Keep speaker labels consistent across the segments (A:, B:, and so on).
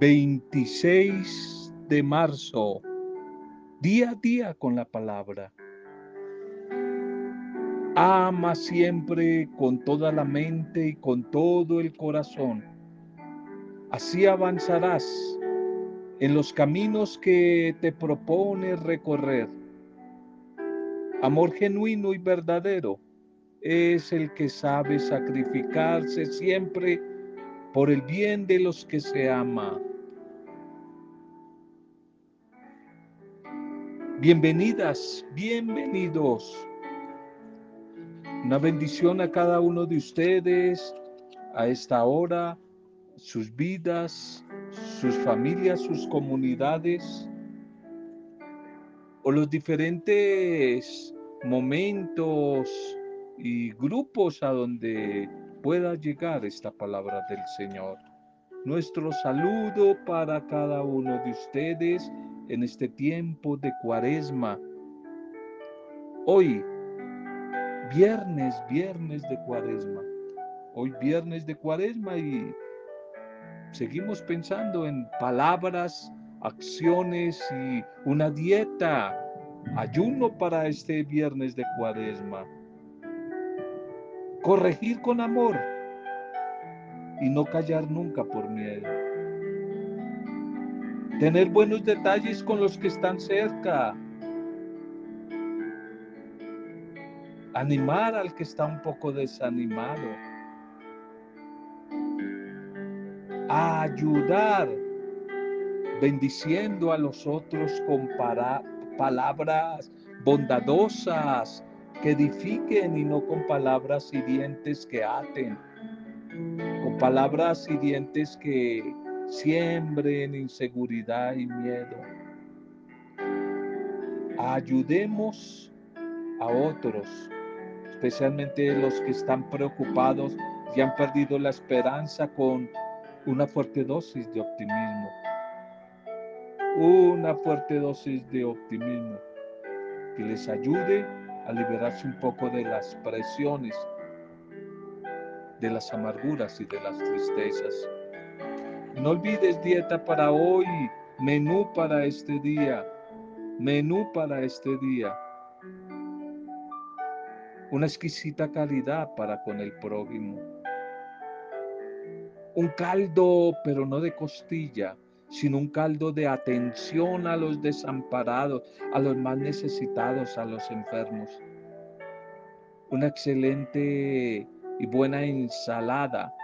A: 26 de marzo, día a día con la palabra. Ama siempre con toda la mente y con todo el corazón. Así avanzarás en los caminos que te propone recorrer. Amor genuino y verdadero es el que sabe sacrificarse siempre por el bien de los que se ama. Bienvenidas, bienvenidos. Una bendición a cada uno de ustedes a esta hora, sus vidas, sus familias, sus comunidades o los diferentes momentos y grupos a donde pueda llegar esta palabra del Señor. Nuestro saludo para cada uno de ustedes en este tiempo de cuaresma. Hoy, viernes, viernes de cuaresma. Hoy viernes de cuaresma y seguimos pensando en palabras, acciones y una dieta, ayuno para este viernes de cuaresma. Corregir con amor y no callar nunca por miedo. Tener buenos detalles con los que están cerca. Animar al que está un poco desanimado ayudar, bendiciendo a los otros con palabras bondadosas que edifiquen y no con palabras hirientes que aten, con palabras hirientes que siembren inseguridad y miedo. Ayudemos a otros, especialmente los que están preocupados y han perdido la esperanza con una fuerte dosis de optimismo. Una fuerte dosis de optimismo que les ayude a liberarse un poco de las presiones, de las amarguras y de las tristezas. No olvides dieta para hoy, menú para este día, menú para este día. Una exquisita calidad para con el prójimo un caldo, pero no de costilla, sino un caldo de atención a los desamparados, a los más necesitados, a los enfermos. Una excelente y buena ensalada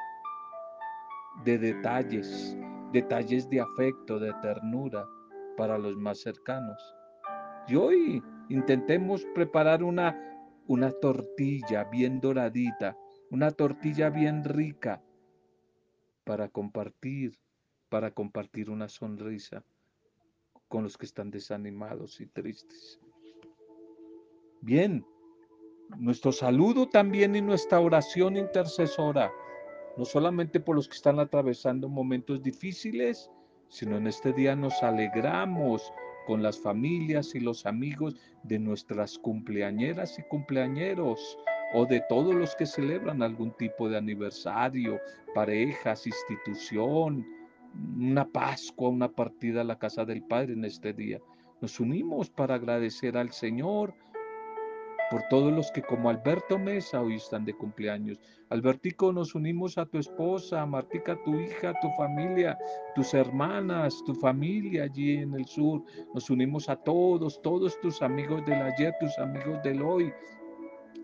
A: de detalles, detalles de afecto, de ternura para los más cercanos. Y hoy intentemos preparar una, una tortilla bien doradita, una tortilla bien rica, para compartir, para compartir una sonrisa con los que están desanimados y tristes. Bien, nuestro saludo también y nuestra oración intercesora, no solamente por los que están atravesando momentos difíciles, sino en este día nos alegramos con las familias y los amigos de nuestras cumpleañeras y cumpleañeros o de todos los que celebran algún tipo de aniversario, parejas, institución, una Pascua, una partida a la casa del Padre en este día. Nos unimos para agradecer al Señor por todos los que como Alberto Mesa hoy están de cumpleaños. Albertico, nos unimos a tu esposa, Martica, tu hija, tu familia, tus hermanas, tu familia allí en el sur. Nos unimos a todos, todos tus amigos del ayer, tus amigos del hoy,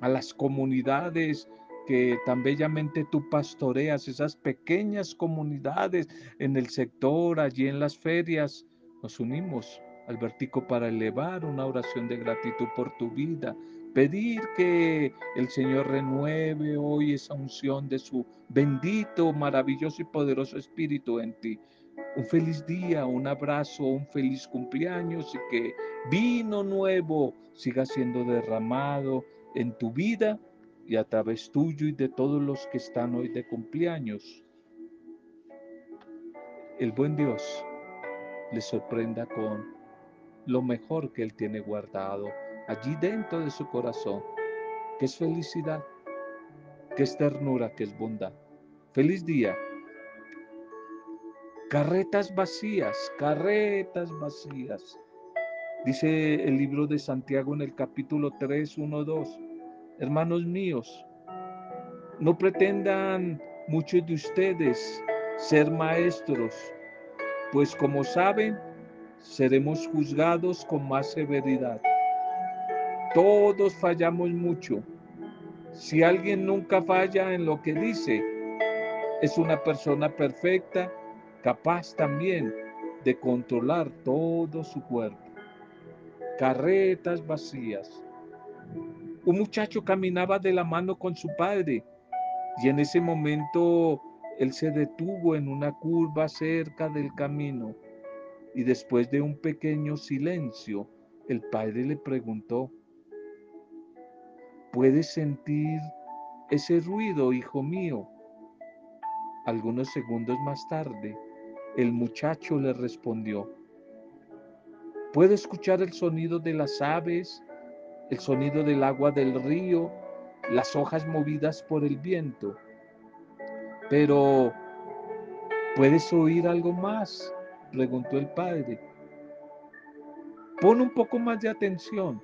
A: a las comunidades que tan bellamente tú pastoreas, esas pequeñas comunidades en el sector, allí en las ferias. Nos unimos, Albertico, para elevar una oración de gratitud por tu vida, pedir que el Señor renueve hoy esa unción de su bendito, maravilloso y poderoso Espíritu en ti. Un feliz día, un abrazo, un feliz cumpleaños y que vino nuevo siga siendo derramado en tu vida y a través tuyo y de todos los que están hoy de cumpleaños. El buen Dios les sorprenda con lo mejor que Él tiene guardado allí dentro de su corazón, que es felicidad, que es ternura, que es bondad. Feliz día. Carretas vacías, carretas vacías. Dice el libro de Santiago en el capítulo 3, 1, 2. Hermanos míos, no pretendan muchos de ustedes ser maestros, pues como saben, seremos juzgados con más severidad. Todos fallamos mucho. Si alguien nunca falla en lo que dice, es una persona perfecta capaz también de controlar todo su cuerpo. Carretas vacías. Un muchacho caminaba de la mano con su padre y en ese momento él se detuvo en una curva cerca del camino y después de un pequeño silencio, el padre le preguntó, ¿puedes sentir ese ruido, hijo mío? Algunos segundos más tarde, el muchacho le respondió, puedo escuchar el sonido de las aves, el sonido del agua del río, las hojas movidas por el viento, pero ¿puedes oír algo más? preguntó el padre. Pon un poco más de atención.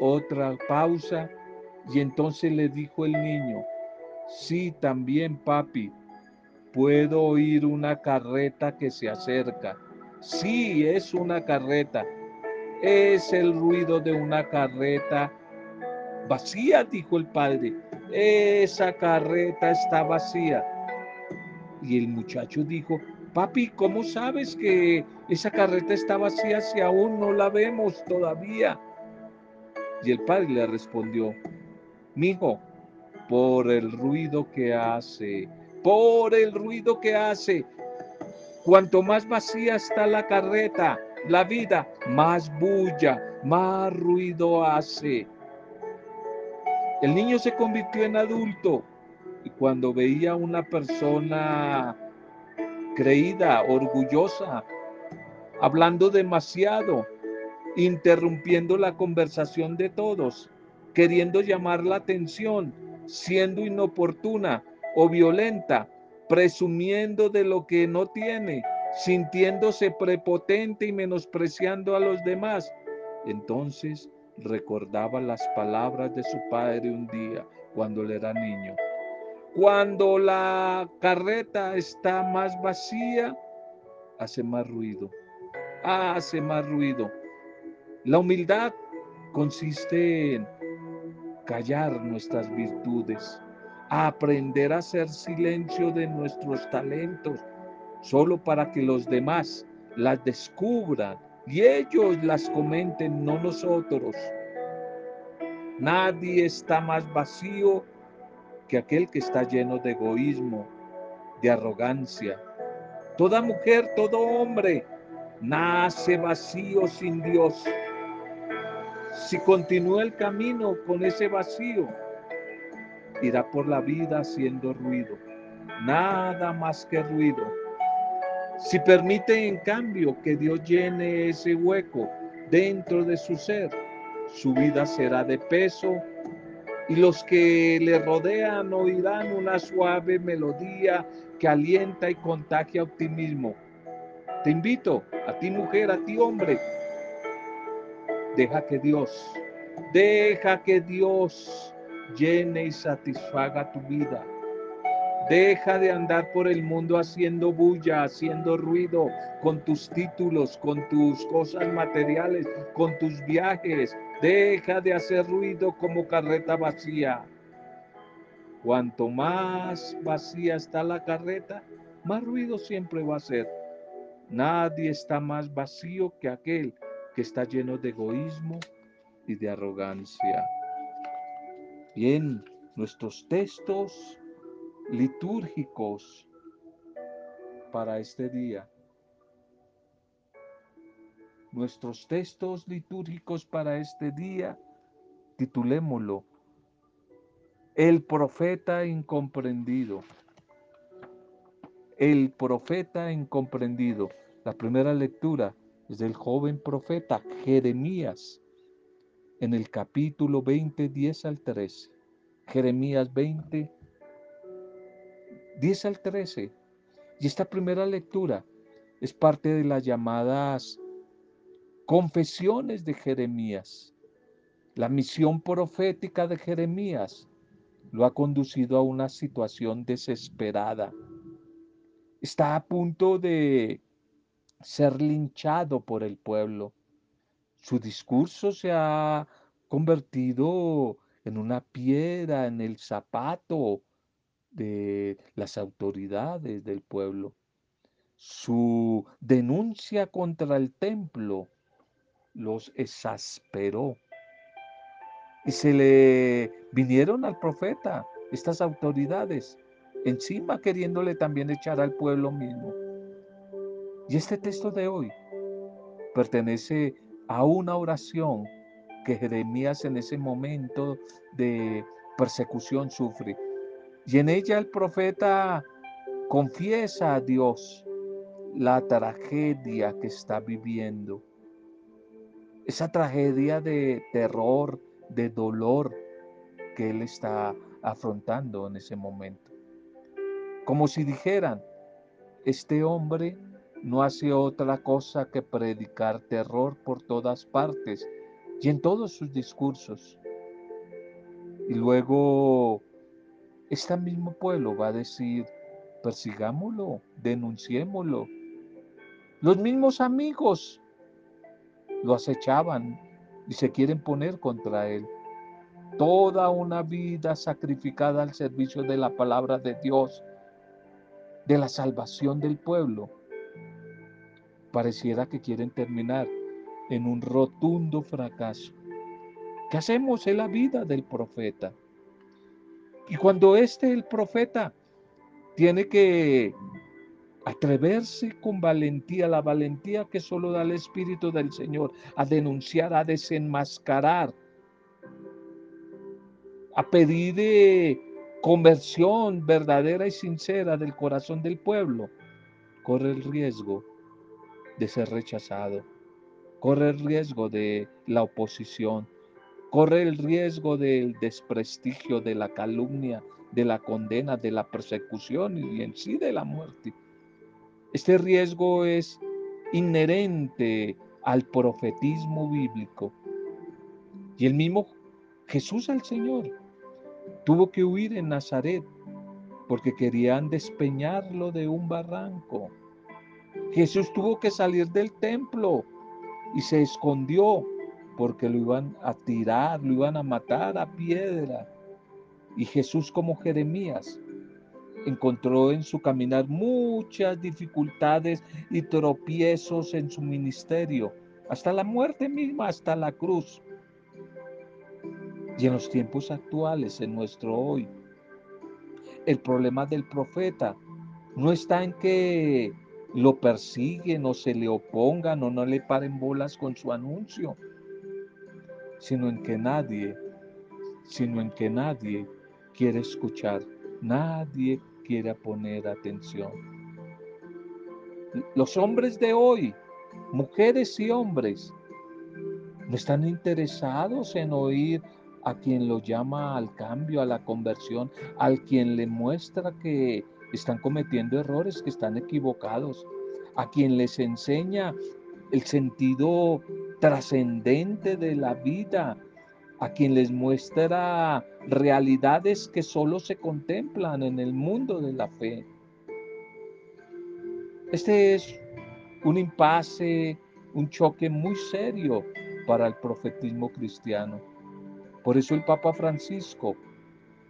A: Otra pausa y entonces le dijo el niño, sí, también papi, Puedo oír una carreta que se acerca. Sí, es una carreta. Es el ruido de una carreta vacía, dijo el padre. Esa carreta está vacía. Y el muchacho dijo, papi, ¿cómo sabes que esa carreta está vacía si aún no la vemos todavía? Y el padre le respondió, mijo, por el ruido que hace por el ruido que hace. Cuanto más vacía está la carreta, la vida, más bulla, más ruido hace. El niño se convirtió en adulto y cuando veía a una persona creída, orgullosa, hablando demasiado, interrumpiendo la conversación de todos, queriendo llamar la atención, siendo inoportuna, o violenta, presumiendo de lo que no tiene, sintiéndose prepotente y menospreciando a los demás. Entonces recordaba las palabras de su padre un día cuando él era niño. Cuando la carreta está más vacía, hace más ruido, hace más ruido. La humildad consiste en callar nuestras virtudes, aprender a hacer silencio de nuestros talentos, solo para que los demás las descubran y ellos las comenten, no nosotros. Nadie está más vacío que aquel que está lleno de egoísmo, de arrogancia. Toda mujer, todo hombre nace vacío sin Dios. Si continúa el camino con ese vacío, irá por la vida haciendo ruido, nada más que ruido. Si permite en cambio que Dios llene ese hueco dentro de su ser, su vida será de peso y los que le rodean oirán una suave melodía que alienta y contagia optimismo. Te invito, a ti mujer, a ti hombre, deja que Dios, deja que Dios llene y satisfaga tu vida. Deja de andar por el mundo haciendo bulla, haciendo ruido con tus títulos, con tus cosas materiales, con tus viajes. Deja de hacer ruido como carreta vacía. Cuanto más vacía está la carreta, más ruido siempre va a ser. Nadie está más vacío que aquel que está lleno de egoísmo y de arrogancia. Bien, nuestros textos litúrgicos para este día. Nuestros textos litúrgicos para este día, titulémoslo, El profeta incomprendido. El profeta incomprendido. La primera lectura es del joven profeta Jeremías en el capítulo 20, 10 al 13. Jeremías 20, 10 al 13. Y esta primera lectura es parte de las llamadas confesiones de Jeremías. La misión profética de Jeremías lo ha conducido a una situación desesperada. Está a punto de ser linchado por el pueblo. Su discurso se ha convertido en una piedra en el zapato de las autoridades del pueblo. Su denuncia contra el templo los exasperó. Y se le vinieron al profeta estas autoridades encima queriéndole también echar al pueblo mismo. Y este texto de hoy pertenece a una oración que Jeremías en ese momento de persecución sufre. Y en ella el profeta confiesa a Dios la tragedia que está viviendo. Esa tragedia de terror, de dolor que él está afrontando en ese momento. Como si dijeran, este hombre no hace otra cosa que predicar terror por todas partes y en todos sus discursos. Y luego, este mismo pueblo va a decir, persigámoslo, denunciémoslo. Los mismos amigos lo acechaban y se quieren poner contra él. Toda una vida sacrificada al servicio de la palabra de Dios, de la salvación del pueblo, pareciera que quieren terminar en un rotundo fracaso. ¿Qué hacemos en la vida del profeta? Y cuando este, el profeta, tiene que atreverse con valentía, la valentía que solo da el Espíritu del Señor, a denunciar, a desenmascarar, a pedir de conversión verdadera y sincera del corazón del pueblo, corre el riesgo de ser rechazado corre el riesgo de la oposición, corre el riesgo del desprestigio, de la calumnia, de la condena, de la persecución y en sí de la muerte. Este riesgo es inherente al profetismo bíblico. Y el mismo Jesús al Señor tuvo que huir en Nazaret porque querían despeñarlo de un barranco. Jesús tuvo que salir del templo y se escondió porque lo iban a tirar, lo iban a matar a piedra. Y Jesús como Jeremías encontró en su caminar muchas dificultades y tropiezos en su ministerio, hasta la muerte misma, hasta la cruz. Y en los tiempos actuales, en nuestro hoy, el problema del profeta no está en que lo persiguen o se le opongan o no le paren bolas con su anuncio, sino en que nadie, sino en que nadie quiere escuchar, nadie quiere poner atención. Los hombres de hoy, mujeres y hombres, no están interesados en oír a quien lo llama al cambio, a la conversión, al quien le muestra que están cometiendo errores, que están equivocados, a quien les enseña el sentido trascendente de la vida, a quien les muestra realidades que solo se contemplan en el mundo de la fe. Este es un impasse, un choque muy serio para el profetismo cristiano. Por eso el Papa Francisco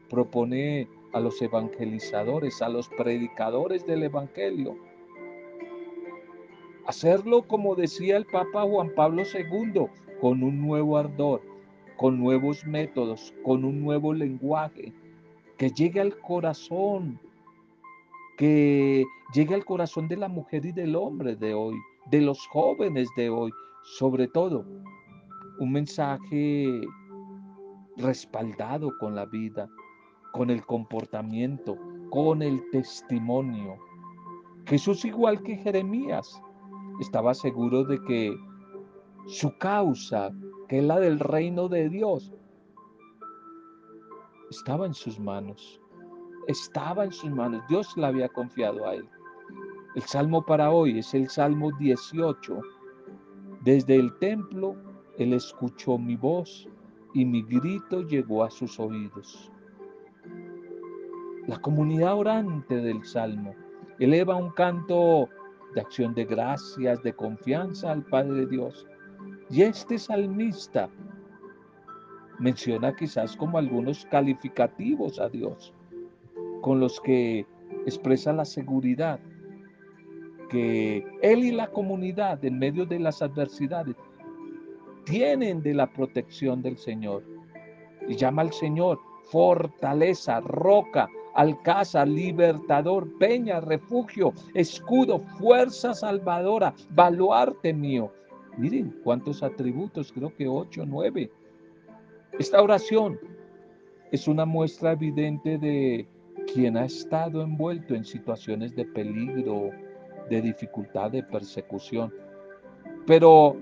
A: propone a los evangelizadores, a los predicadores del Evangelio. Hacerlo como decía el Papa Juan Pablo II, con un nuevo ardor, con nuevos métodos, con un nuevo lenguaje, que llegue al corazón, que llegue al corazón de la mujer y del hombre de hoy, de los jóvenes de hoy, sobre todo un mensaje respaldado con la vida, con el comportamiento, con el testimonio. Jesús, igual que Jeremías, estaba seguro de que su causa, que es la del reino de Dios, estaba en sus manos. Estaba en sus manos. Dios la había confiado a él. El salmo para hoy es el Salmo 18. Desde el templo Él escuchó mi voz y mi grito llegó a sus oídos. La comunidad orante del Salmo eleva un canto de acción de gracias, de confianza al Padre Dios. Y este salmista menciona quizás como algunos calificativos a Dios, con los que expresa la seguridad que él y la comunidad en medio de las adversidades tienen de la protección del Señor. Y llama al Señor fortaleza, roca, alcázar, libertador, peña, refugio, escudo, fuerza salvadora, baluarte mío. Miren cuántos atributos, creo que ocho, nueve. Esta oración es una muestra evidente de quien ha estado envuelto en situaciones de peligro, de dificultad, de persecución, pero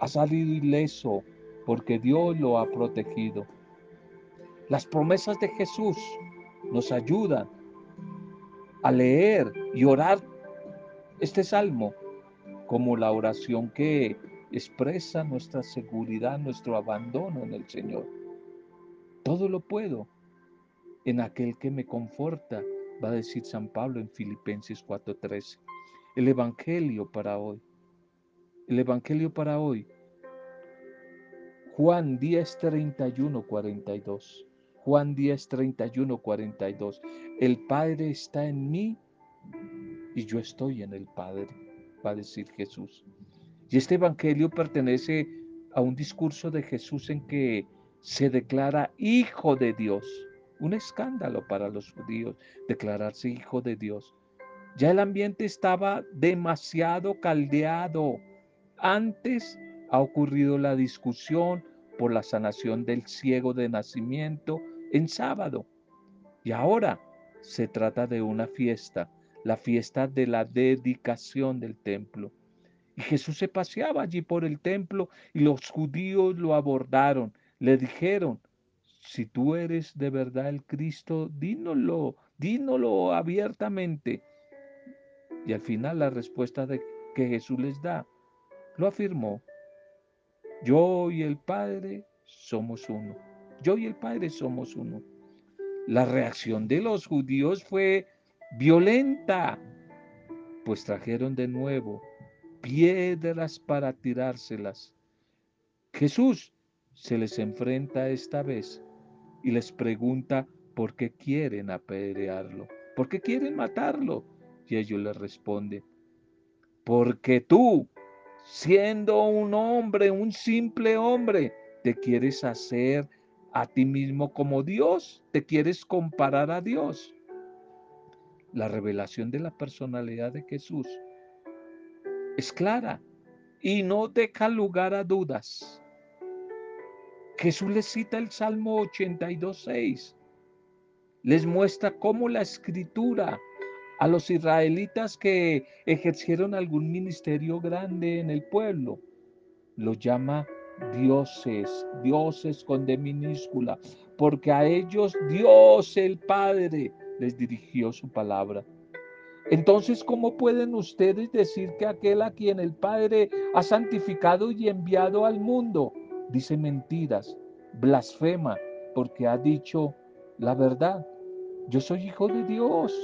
A: ha salido ileso porque Dios lo ha protegido. Las promesas de Jesús nos ayudan a leer y orar este salmo como la oración que expresa nuestra seguridad, nuestro abandono en el Señor. Todo lo puedo en aquel que me conforta, va a decir San Pablo en Filipenses 4:13. El Evangelio para hoy. El Evangelio para hoy. Juan 10, 31, 42. Juan 10, 31, 42. El Padre está en mí y yo estoy en el Padre, va a decir Jesús. Y este Evangelio pertenece a un discurso de Jesús en que se declara hijo de Dios. Un escándalo para los judíos declararse hijo de Dios. Ya el ambiente estaba demasiado caldeado. Antes ha ocurrido la discusión por la sanación del ciego de nacimiento en sábado. Y ahora se trata de una fiesta, la fiesta de la dedicación del templo. Y Jesús se paseaba allí por el templo y los judíos lo abordaron, le dijeron, si tú eres de verdad el Cristo, dínoslo, dínoslo abiertamente. Y al final la respuesta de, que Jesús les da, lo afirmó, yo y el Padre somos uno. Yo y el Padre somos uno. La reacción de los judíos fue violenta, pues trajeron de nuevo piedras para tirárselas. Jesús se les enfrenta esta vez y les pregunta por qué quieren apedrearlo, por qué quieren matarlo. Y ellos le responden, porque tú, siendo un hombre, un simple hombre, te quieres hacer a ti mismo como Dios, te quieres comparar a Dios. La revelación de la personalidad de Jesús es clara y no deja lugar a dudas. Jesús les cita el Salmo 82.6. Les muestra cómo la escritura a los israelitas que ejercieron algún ministerio grande en el pueblo. Lo llama dioses, dioses con D minúscula, porque a ellos Dios el Padre les dirigió su palabra. Entonces, ¿cómo pueden ustedes decir que aquel a quien el Padre ha santificado y enviado al mundo dice mentiras, blasfema, porque ha dicho la verdad? Yo soy hijo de Dios.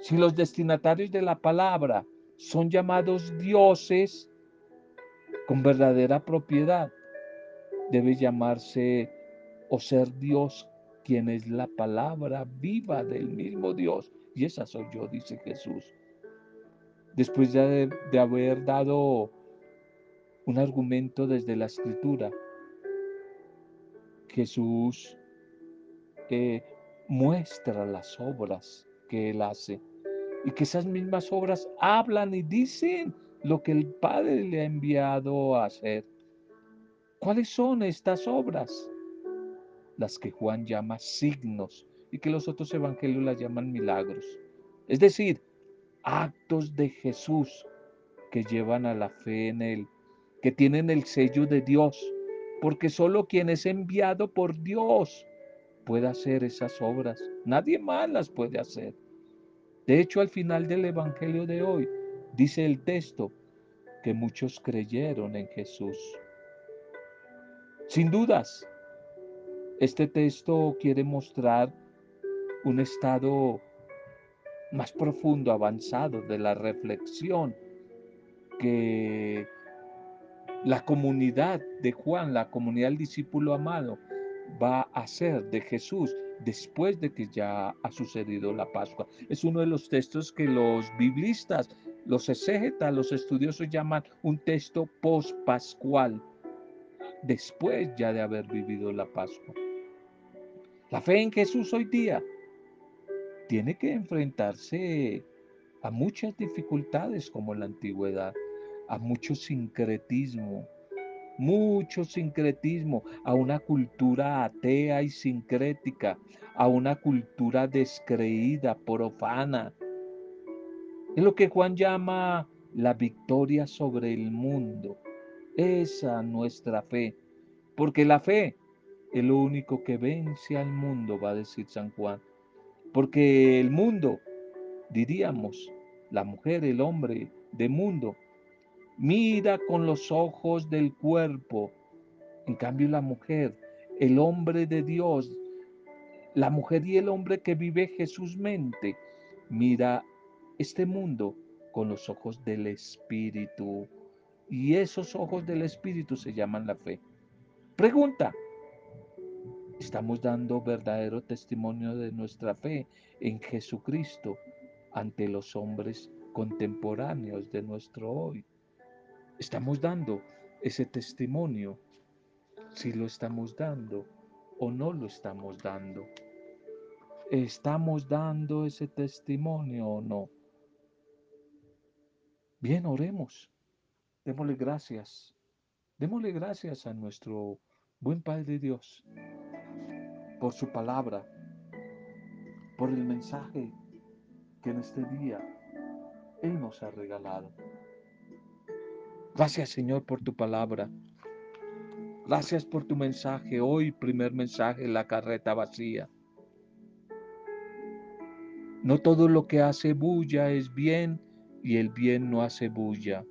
A: Si los destinatarios de la palabra son llamados dioses con verdadera propiedad, debe llamarse o ser Dios quien es la palabra viva del mismo Dios. Y esa soy yo, dice Jesús. Después de, de haber dado un argumento desde la escritura, Jesús eh, muestra las obras que Él hace y que esas mismas obras hablan y dicen lo que el Padre le ha enviado a hacer. ¿Cuáles son estas obras? Las que Juan llama signos y que los otros evangelios las llaman milagros. Es decir, actos de Jesús que llevan a la fe en Él, que tienen el sello de Dios, porque solo quien es enviado por Dios puede hacer esas obras. Nadie más las puede hacer. De hecho, al final del Evangelio de hoy, dice el texto que muchos creyeron en Jesús. Sin dudas, este texto quiere mostrar un estado más profundo, avanzado de la reflexión que la comunidad de Juan, la comunidad del discípulo amado, va a hacer de Jesús después de que ya ha sucedido la Pascua. Es uno de los textos que los biblistas, los exégetas, los estudiosos llaman un texto post-pascual, después ya de haber vivido la Pascua. La fe en Jesús hoy día tiene que enfrentarse a muchas dificultades como en la antigüedad, a mucho sincretismo, mucho sincretismo, a una cultura atea y sincrética, a una cultura descreída, profana. Es lo que Juan llama la victoria sobre el mundo. Esa nuestra fe. Porque la fe es lo único que vence al mundo, va a decir San Juan. Porque el mundo, diríamos, la mujer, el hombre de mundo, mira con los ojos del cuerpo. En cambio la mujer, el hombre de Dios, la mujer y el hombre que vive Jesús mente, mira este mundo con los ojos del Espíritu. Y esos ojos del Espíritu se llaman la fe. Pregunta, ¿estamos dando verdadero testimonio de nuestra fe en Jesucristo ante los hombres contemporáneos de nuestro hoy? ¿Estamos dando ese testimonio? Si lo estamos dando o no lo estamos dando. ¿Estamos dando ese testimonio o no? Bien, oremos. Démosle gracias. Démosle gracias a nuestro buen Padre Dios por su palabra, por el mensaje que en este día Él nos ha regalado. Gracias Señor por tu palabra. Gracias por tu mensaje. Hoy primer mensaje, la carreta vacía. No todo lo que hace bulla es bien y el bien no hace bulla.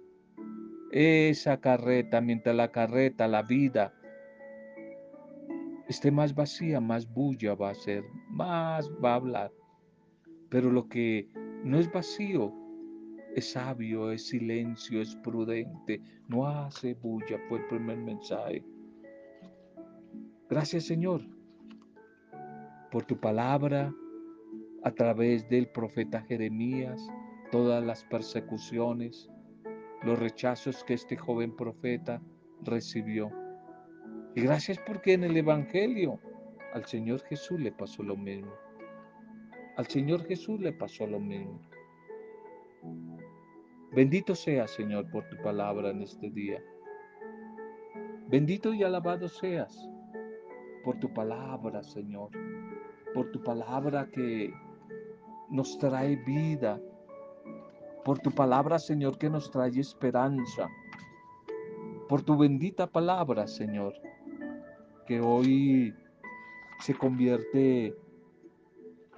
A: Esa carreta, mientras la carreta, la vida, esté más vacía, más bulla va a ser, más va a hablar. Pero lo que no es vacío, es sabio, es silencio, es prudente, no hace bulla, fue el primer mensaje. Gracias Señor por tu palabra a través del profeta Jeremías, todas las persecuciones, los rechazos que este joven profeta recibió. Y gracias porque en el Evangelio al Señor Jesús le pasó lo mismo. Al Señor Jesús le pasó lo mismo. Bendito sea, Señor, por tu palabra en este día. Bendito y alabado seas por tu palabra, Señor. Por tu palabra que nos trae vida. Por tu palabra, Señor, que nos trae esperanza. Por tu bendita palabra, Señor, que hoy se convierte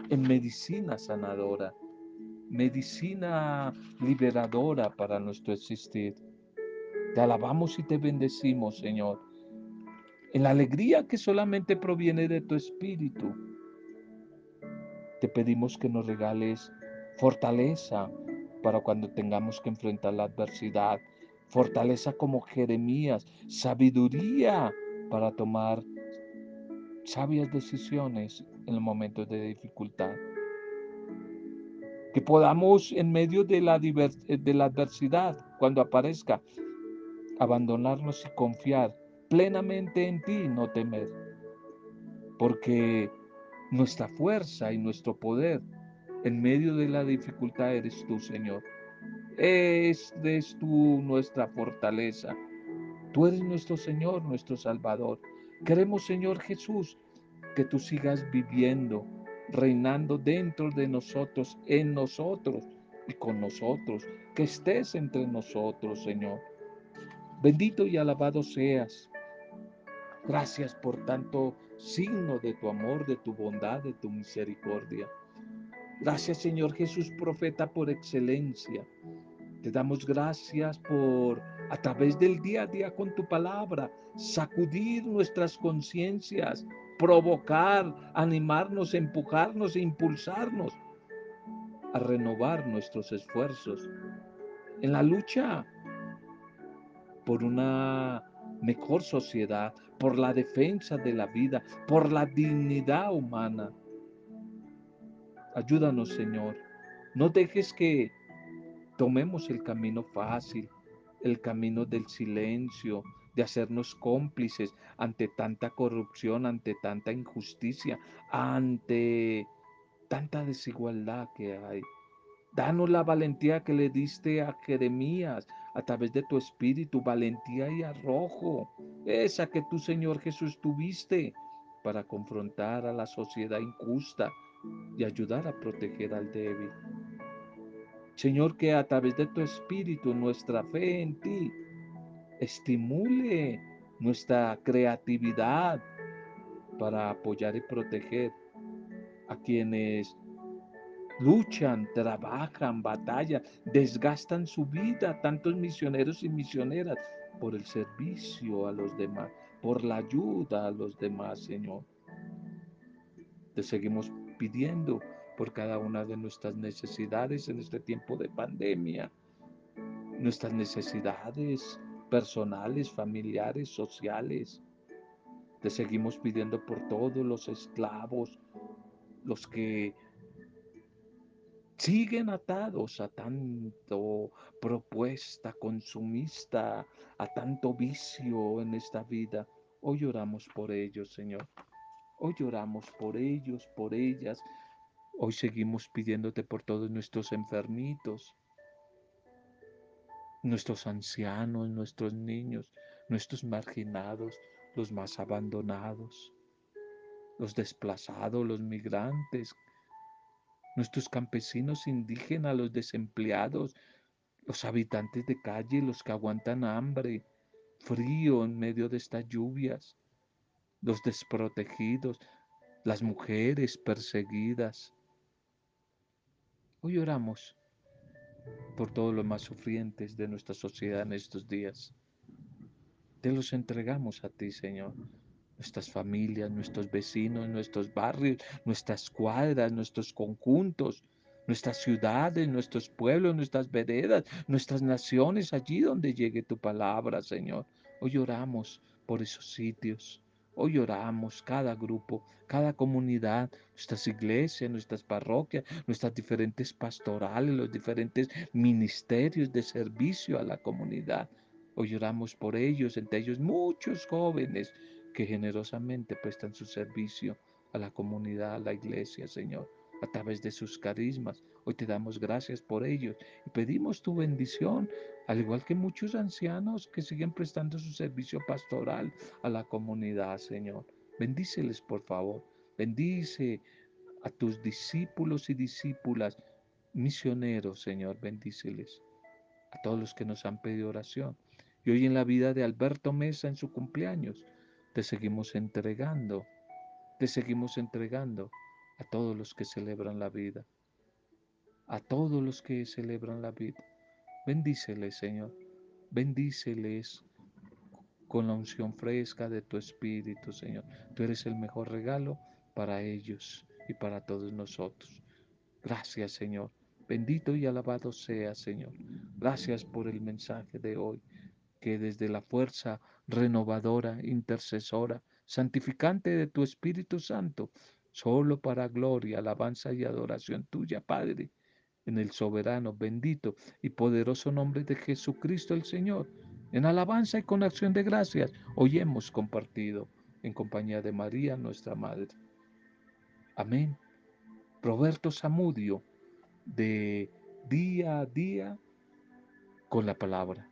A: en medicina sanadora medicina liberadora para nuestro existir. Te alabamos y te bendecimos, Señor, en la alegría que solamente proviene de tu Espíritu. Te pedimos que nos regales fortaleza para cuando tengamos que enfrentar la adversidad, fortaleza como Jeremías, sabiduría para tomar sabias decisiones en los momentos de dificultad que podamos en medio de la, eh, de la adversidad, cuando aparezca, abandonarnos y confiar plenamente en ti no temer. Porque nuestra fuerza y nuestro poder en medio de la dificultad eres tú, Señor. Es, eres tú nuestra fortaleza. Tú eres nuestro Señor, nuestro Salvador. Queremos, Señor Jesús, que tú sigas viviendo reinando dentro de nosotros, en nosotros y con nosotros. Que estés entre nosotros, Señor. Bendito y alabado seas. Gracias por tanto signo de tu amor, de tu bondad, de tu misericordia. Gracias Señor Jesús, profeta por excelencia. Te damos gracias por, a través del día a día con tu palabra, sacudir nuestras conciencias, provocar, animarnos, empujarnos e impulsarnos a renovar nuestros esfuerzos en la lucha por una mejor sociedad, por la defensa de la vida, por la dignidad humana. Ayúdanos, Señor. No dejes que tomemos el camino fácil, el camino del silencio, de hacernos cómplices ante tanta corrupción, ante tanta injusticia, ante tanta desigualdad que hay. Danos la valentía que le diste a Jeremías a través de tu espíritu, valentía y arrojo, esa que tú, Señor Jesús, tuviste para confrontar a la sociedad injusta y ayudar a proteger al débil. Señor, que a través de tu espíritu, nuestra fe en ti, estimule nuestra creatividad para apoyar y proteger a quienes luchan, trabajan, batallan, desgastan su vida, tantos misioneros y misioneras, por el servicio a los demás, por la ayuda a los demás, Señor. Te seguimos pidiendo por cada una de nuestras necesidades en este tiempo de pandemia, nuestras necesidades personales, familiares, sociales. Te seguimos pidiendo por todos los esclavos, los que siguen atados a tanto propuesta consumista, a tanto vicio en esta vida. Hoy oramos por ellos, Señor. Hoy oramos por ellos, por ellas. Hoy seguimos pidiéndote por todos nuestros enfermitos, nuestros ancianos, nuestros niños, nuestros marginados, los más abandonados, los desplazados, los migrantes nuestros campesinos indígenas, los desempleados, los habitantes de calle, los que aguantan hambre, frío en medio de estas lluvias, los desprotegidos, las mujeres perseguidas. Hoy oramos por todos los más sufrientes de nuestra sociedad en estos días. Te los entregamos a ti, Señor nuestras familias, nuestros vecinos, nuestros barrios, nuestras cuadras, nuestros conjuntos, nuestras ciudades, nuestros pueblos, nuestras veredas, nuestras naciones, allí donde llegue tu palabra, Señor. Hoy oramos por esos sitios. Hoy oramos cada grupo, cada comunidad, nuestras iglesias, nuestras parroquias, nuestras diferentes pastorales, los diferentes ministerios de servicio a la comunidad. Hoy oramos por ellos, entre ellos muchos jóvenes, que generosamente prestan su servicio a la comunidad, a la iglesia, Señor, a través de sus carismas. Hoy te damos gracias por ellos y pedimos tu bendición, al igual que muchos ancianos que siguen prestando su servicio pastoral a la comunidad, Señor. Bendíceles, por favor. Bendice a tus discípulos y discípulas, misioneros, Señor, bendíceles. A todos los que nos han pedido oración. Y hoy en la vida de Alberto Mesa en su cumpleaños, te seguimos entregando, te seguimos entregando a todos los que celebran la vida, a todos los que celebran la vida. Bendíceles, Señor, bendíceles con la unción fresca de tu Espíritu, Señor. Tú eres el mejor regalo para ellos y para todos nosotros. Gracias, Señor. Bendito y alabado sea, Señor. Gracias por el mensaje de hoy que desde la fuerza renovadora, intercesora, santificante de tu Espíritu Santo, solo para gloria, alabanza y adoración tuya, Padre, en el soberano, bendito y poderoso nombre de Jesucristo el Señor, en alabanza y con acción de gracias, hoy hemos compartido en compañía de María, nuestra Madre. Amén. Roberto Zamudio, de día a día con la palabra.